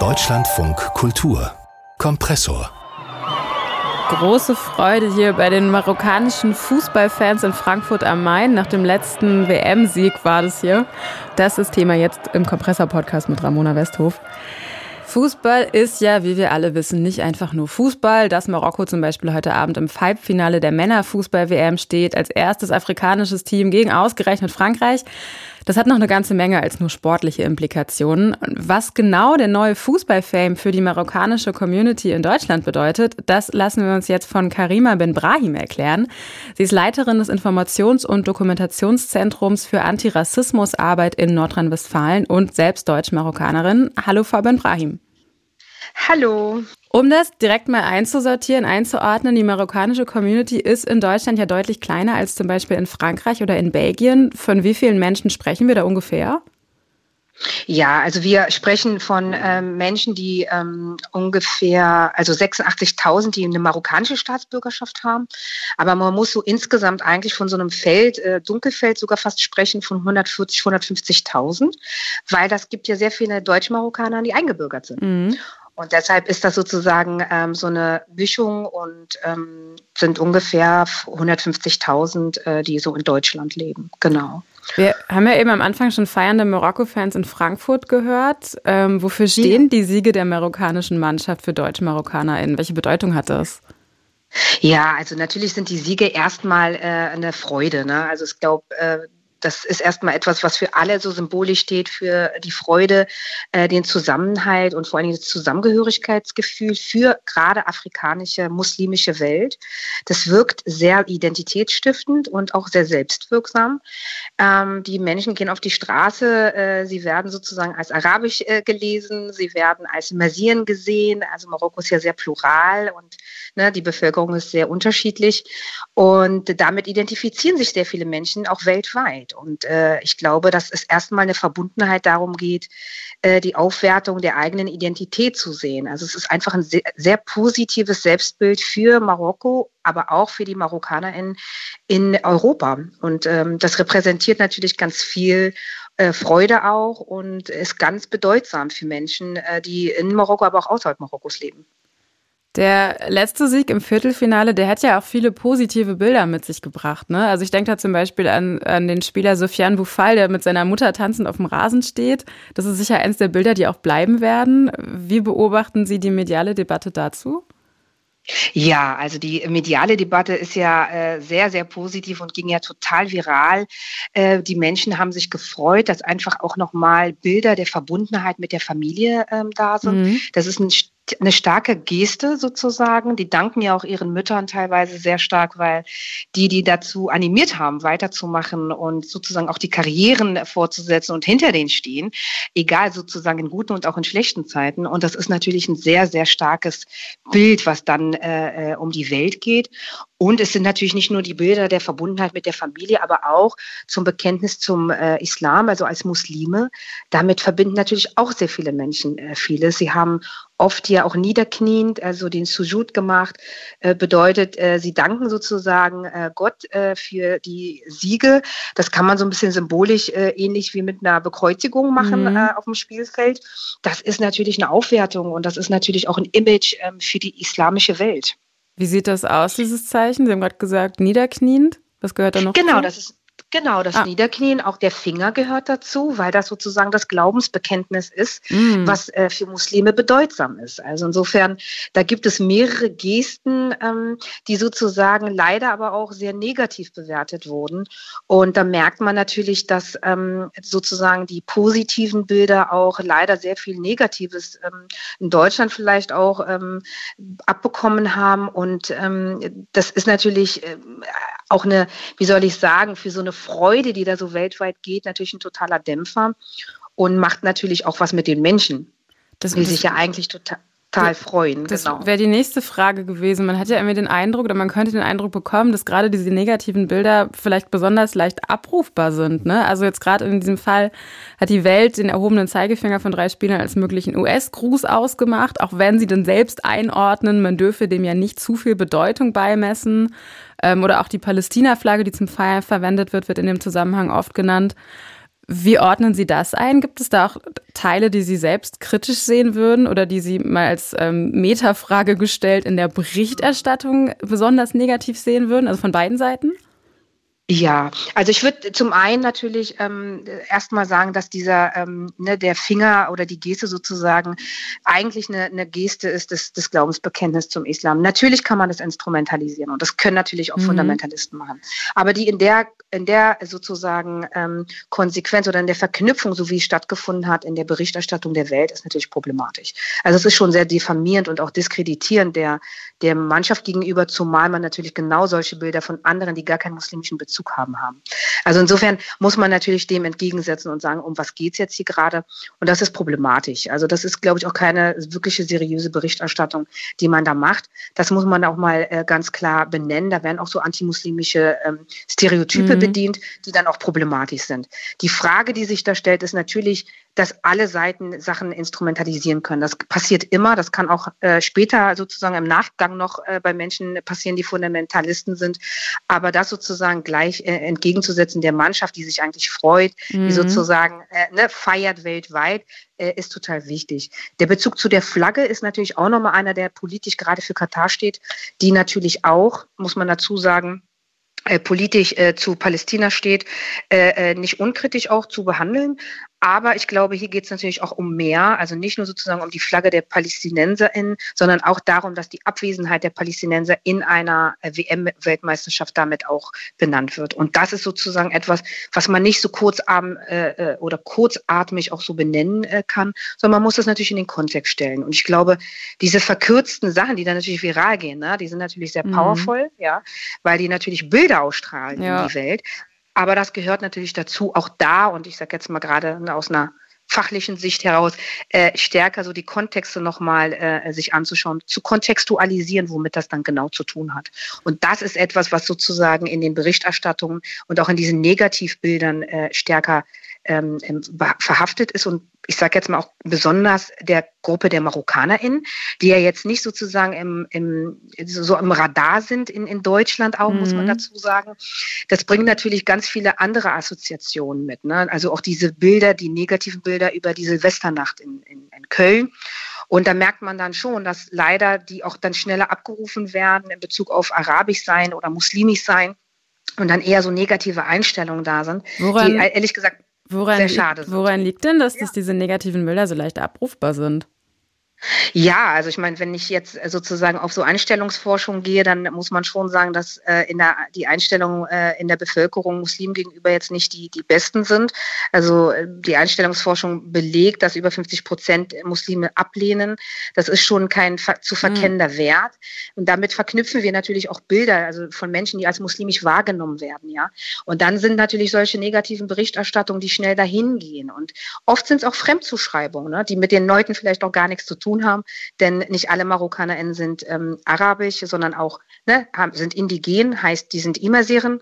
Deutschlandfunk Kultur Kompressor Große Freude hier bei den marokkanischen Fußballfans in Frankfurt am Main. Nach dem letzten WM-Sieg war das hier. Das ist Thema jetzt im Kompressor-Podcast mit Ramona Westhof. Fußball ist ja, wie wir alle wissen, nicht einfach nur Fußball. Dass Marokko zum Beispiel heute Abend im Halbfinale der Männerfußball-WM steht, als erstes afrikanisches Team gegen ausgerechnet Frankreich. Das hat noch eine ganze Menge als nur sportliche Implikationen. Was genau der neue Fußball-Fame für die marokkanische Community in Deutschland bedeutet, das lassen wir uns jetzt von Karima Ben Brahim erklären. Sie ist Leiterin des Informations- und Dokumentationszentrums für Antirassismusarbeit in Nordrhein-Westfalen und selbst Deutsch-Marokkanerin. Hallo, Frau Ben Brahim. Hallo. Um das direkt mal einzusortieren, einzuordnen, die marokkanische Community ist in Deutschland ja deutlich kleiner als zum Beispiel in Frankreich oder in Belgien. Von wie vielen Menschen sprechen wir da ungefähr? Ja, also wir sprechen von ähm, Menschen, die ähm, ungefähr, also 86.000, die eine marokkanische Staatsbürgerschaft haben. Aber man muss so insgesamt eigentlich von so einem Feld, äh, Dunkelfeld sogar fast sprechen von 140, 150.000, weil das gibt ja sehr viele Deutsch-Marokkaner, die eingebürgert sind. Mhm. Und deshalb ist das sozusagen ähm, so eine Mischung und ähm, sind ungefähr 150.000, äh, die so in Deutschland leben. Genau. Wir haben ja eben am Anfang schon feiernde Marokko-Fans in Frankfurt gehört. Ähm, wofür stehen die Siege der marokkanischen Mannschaft für Deutsch-MarokkanerInnen? Welche Bedeutung hat das? Ja, also natürlich sind die Siege erstmal äh, eine Freude. Ne? Also ich glaube, äh, das ist erstmal etwas, was für alle so symbolisch steht, für die Freude, äh, den Zusammenhalt und vor allen Dingen das Zusammengehörigkeitsgefühl für gerade afrikanische, muslimische Welt. Das wirkt sehr identitätsstiftend und auch sehr selbstwirksam. Ähm, die Menschen gehen auf die Straße, äh, sie werden sozusagen als arabisch äh, gelesen, sie werden als Mersien gesehen. Also Marokko ist ja sehr plural und ne, die Bevölkerung ist sehr unterschiedlich. Und damit identifizieren sich sehr viele Menschen auch weltweit. Und äh, ich glaube, dass es erstmal eine Verbundenheit darum geht, äh, die Aufwertung der eigenen Identität zu sehen. Also es ist einfach ein sehr, sehr positives Selbstbild für Marokko, aber auch für die MarokkanerInnen in Europa. Und ähm, das repräsentiert natürlich ganz viel äh, Freude auch und ist ganz bedeutsam für Menschen, äh, die in Marokko, aber auch außerhalb Marokkos leben. Der letzte Sieg im Viertelfinale, der hat ja auch viele positive Bilder mit sich gebracht. Ne? Also ich denke da zum Beispiel an, an den Spieler Sofiane Boufal, der mit seiner Mutter tanzend auf dem Rasen steht. Das ist sicher eins der Bilder, die auch bleiben werden. Wie beobachten Sie die mediale Debatte dazu? Ja, also die mediale Debatte ist ja äh, sehr, sehr positiv und ging ja total viral. Äh, die Menschen haben sich gefreut, dass einfach auch nochmal Bilder der Verbundenheit mit der Familie ähm, da sind. Mhm. Das ist ein eine starke Geste sozusagen. Die danken ja auch ihren Müttern teilweise sehr stark, weil die, die dazu animiert haben, weiterzumachen und sozusagen auch die Karrieren fortzusetzen und hinter denen stehen, egal sozusagen in guten und auch in schlechten Zeiten. Und das ist natürlich ein sehr, sehr starkes Bild, was dann äh, äh um die Welt geht. Und es sind natürlich nicht nur die Bilder der Verbundenheit mit der Familie, aber auch zum Bekenntnis zum äh, Islam, also als Muslime. Damit verbinden natürlich auch sehr viele Menschen äh, vieles. Sie haben oft ja auch niederkniend, also den Sujud gemacht, äh, bedeutet, äh, sie danken sozusagen äh, Gott äh, für die Siege. Das kann man so ein bisschen symbolisch äh, ähnlich wie mit einer Bekreuzigung machen mhm. äh, auf dem Spielfeld. Das ist natürlich eine Aufwertung und das ist natürlich auch ein Image ähm, für die islamische Welt. Wie sieht das aus, dieses Zeichen? Sie haben gerade gesagt, niederkniend. Was gehört da noch? Genau, zu? das ist Genau, das ah. Niederknien, auch der Finger gehört dazu, weil das sozusagen das Glaubensbekenntnis ist, mm. was äh, für Muslime bedeutsam ist. Also insofern, da gibt es mehrere Gesten, ähm, die sozusagen leider aber auch sehr negativ bewertet wurden. Und da merkt man natürlich, dass ähm, sozusagen die positiven Bilder auch leider sehr viel Negatives ähm, in Deutschland vielleicht auch ähm, abbekommen haben. Und ähm, das ist natürlich äh, auch eine, wie soll ich sagen, für so eine Freude, die da so weltweit geht, natürlich ein totaler Dämpfer und macht natürlich auch was mit den Menschen, das, die sich ja eigentlich total total freuen. Das genau. wäre die nächste Frage gewesen. Man hat ja immer den Eindruck, oder man könnte den Eindruck bekommen, dass gerade diese negativen Bilder vielleicht besonders leicht abrufbar sind. Ne? Also jetzt gerade in diesem Fall hat die Welt den erhobenen Zeigefinger von drei Spielern als möglichen US-Gruß ausgemacht, auch wenn sie dann selbst einordnen, man dürfe dem ja nicht zu viel Bedeutung beimessen. Ähm, oder auch die Palästina-Flagge, die zum Feiern verwendet wird, wird in dem Zusammenhang oft genannt. Wie ordnen Sie das ein? Gibt es da auch Teile, die Sie selbst kritisch sehen würden oder die Sie mal als ähm, Metafrage gestellt in der Berichterstattung besonders negativ sehen würden, also von beiden Seiten? Ja, also ich würde zum einen natürlich ähm, erstmal sagen, dass dieser ähm, ne, der Finger oder die Geste sozusagen eigentlich eine, eine Geste ist des, des Glaubensbekenntnisses zum Islam. Natürlich kann man das instrumentalisieren und das können natürlich auch mhm. Fundamentalisten machen. Aber die in der in der sozusagen ähm, Konsequenz oder in der Verknüpfung, so wie es stattgefunden hat in der Berichterstattung der Welt, ist natürlich problematisch. Also es ist schon sehr diffamierend und auch diskreditierend der der Mannschaft gegenüber, zumal man natürlich genau solche Bilder von anderen, die gar keinen muslimischen Bezug haben, haben. Also insofern muss man natürlich dem entgegensetzen und sagen, um was geht's jetzt hier gerade? Und das ist problematisch. Also das ist, glaube ich, auch keine wirkliche seriöse Berichterstattung, die man da macht. Das muss man auch mal äh, ganz klar benennen. Da werden auch so antimuslimische ähm, Stereotype mhm. bedient, die dann auch problematisch sind. Die Frage, die sich da stellt, ist natürlich, dass alle Seiten Sachen instrumentalisieren können. Das passiert immer. Das kann auch äh, später sozusagen im Nachgang noch äh, bei Menschen passieren, die Fundamentalisten sind. Aber das sozusagen gleich äh, entgegenzusetzen der Mannschaft, die sich eigentlich freut, mhm. die sozusagen äh, ne, feiert weltweit, äh, ist total wichtig. Der Bezug zu der Flagge ist natürlich auch nochmal einer, der politisch gerade für Katar steht, die natürlich auch, muss man dazu sagen, äh, politisch äh, zu Palästina steht, äh, äh, nicht unkritisch auch zu behandeln. Aber ich glaube, hier geht es natürlich auch um mehr, also nicht nur sozusagen um die Flagge der PalästinenserInnen, sondern auch darum, dass die Abwesenheit der Palästinenser in einer äh, WM-Weltmeisterschaft damit auch benannt wird. Und das ist sozusagen etwas, was man nicht so kurzarm äh, oder kurzatmig auch so benennen äh, kann, sondern man muss das natürlich in den Kontext stellen. Und ich glaube, diese verkürzten Sachen, die dann natürlich viral gehen, ne, die sind natürlich sehr mhm. powerful, mhm. ja, weil die natürlich Bilder ausstrahlen ja. in die Welt. Aber das gehört natürlich dazu, auch da, und ich sage jetzt mal gerade aus einer fachlichen Sicht heraus, äh, stärker so die Kontexte nochmal äh, sich anzuschauen, zu kontextualisieren, womit das dann genau zu tun hat. Und das ist etwas, was sozusagen in den Berichterstattungen und auch in diesen Negativbildern äh, stärker ähm, verhaftet ist und ich sage jetzt mal auch besonders der Gruppe der MarokkanerInnen, die ja jetzt nicht sozusagen im, im, so im Radar sind in, in Deutschland auch, mhm. muss man mhm. dazu sagen. Das bringt natürlich ganz viele andere Assoziationen mit. Ne? Also auch diese Bilder, die negativen Bilder über die Silvesternacht in, in, in Köln. Und da merkt man dann schon, dass leider die auch dann schneller abgerufen werden in Bezug auf Arabisch sein oder Muslimisch sein und dann eher so negative Einstellungen da sind, Woran, die ehrlich gesagt woran, sehr schade. Woran liegt denn, dass, ja. dass diese negativen Bilder so leicht abrufbar sind? Ja, also ich meine, wenn ich jetzt sozusagen auf so Einstellungsforschung gehe, dann muss man schon sagen, dass äh, in der, die Einstellungen äh, in der Bevölkerung Muslimen gegenüber jetzt nicht die, die besten sind. Also äh, die Einstellungsforschung belegt, dass über 50 Prozent Muslime ablehnen. Das ist schon kein zu verkennender mhm. Wert. Und damit verknüpfen wir natürlich auch Bilder, also von Menschen, die als muslimisch wahrgenommen werden, ja. Und dann sind natürlich solche negativen Berichterstattungen, die schnell dahin gehen. Und oft sind es auch Fremdzuschreibungen, ne, die mit den Leuten vielleicht auch gar nichts zu tun tun haben. Denn nicht alle MarokkanerInnen sind ähm, arabisch, sondern auch ne, haben, sind indigen, heißt, die sind Immersieren.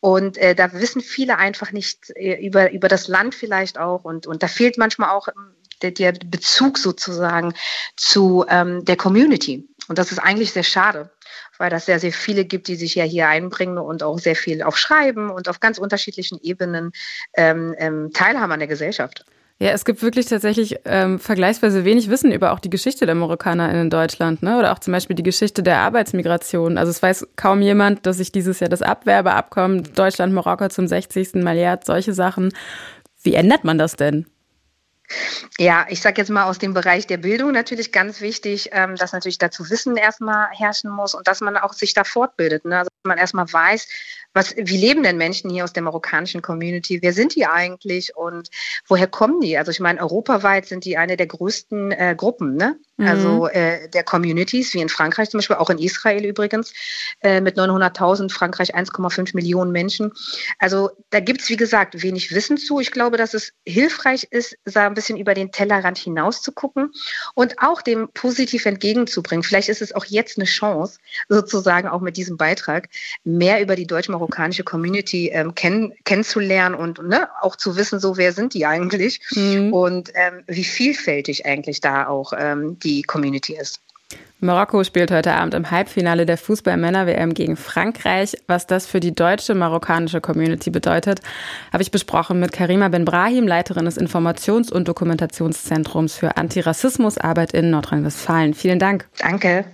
Und äh, da wissen viele einfach nicht äh, über, über das Land vielleicht auch. Und, und da fehlt manchmal auch ähm, der, der Bezug sozusagen zu ähm, der Community. Und das ist eigentlich sehr schade weil das sehr, sehr viele gibt, die sich ja hier einbringen und auch sehr viel auf Schreiben und auf ganz unterschiedlichen Ebenen ähm, ähm, teilhaben an der Gesellschaft. Ja, es gibt wirklich tatsächlich ähm, vergleichsweise wenig Wissen über auch die Geschichte der Marokkaner in Deutschland, ne? Oder auch zum Beispiel die Geschichte der Arbeitsmigration. Also es weiß kaum jemand, dass sich dieses Jahr das Abwerbeabkommen Deutschland-Marokko zum 60. Mal jährt, solche Sachen. Wie ändert man das denn? Ja, ich sage jetzt mal aus dem Bereich der Bildung natürlich ganz wichtig, ähm, dass natürlich dazu Wissen erstmal herrschen muss und dass man auch sich da fortbildet. Ne? Also dass man erstmal weiß, was, wie leben denn Menschen hier aus der marokkanischen Community? Wer sind die eigentlich und woher kommen die? Also ich meine, europaweit sind die eine der größten äh, Gruppen, ne? Mhm. Also äh, der Communities, wie in Frankreich zum Beispiel, auch in Israel übrigens, äh, mit 900.000, Frankreich 1,5 Millionen Menschen. Also da gibt's wie gesagt, wenig Wissen zu. Ich glaube, dass es hilfreich ist, da ein bisschen über den Tellerrand hinaus zu gucken und auch dem positiv entgegenzubringen. Vielleicht ist es auch jetzt eine Chance, sozusagen auch mit diesem Beitrag, mehr über die deutsch marokkanische Community ähm, kenn kennenzulernen und ne, auch zu wissen, so wer sind die eigentlich mhm. und ähm, wie vielfältig eigentlich da auch ähm, die Community ist. Marokko spielt heute Abend im Halbfinale der Fußball-Männer-WM gegen Frankreich. Was das für die deutsche marokkanische Community bedeutet, habe ich besprochen mit Karima Ben-Brahim, Leiterin des Informations- und Dokumentationszentrums für Antirassismusarbeit in Nordrhein-Westfalen. Vielen Dank. Danke.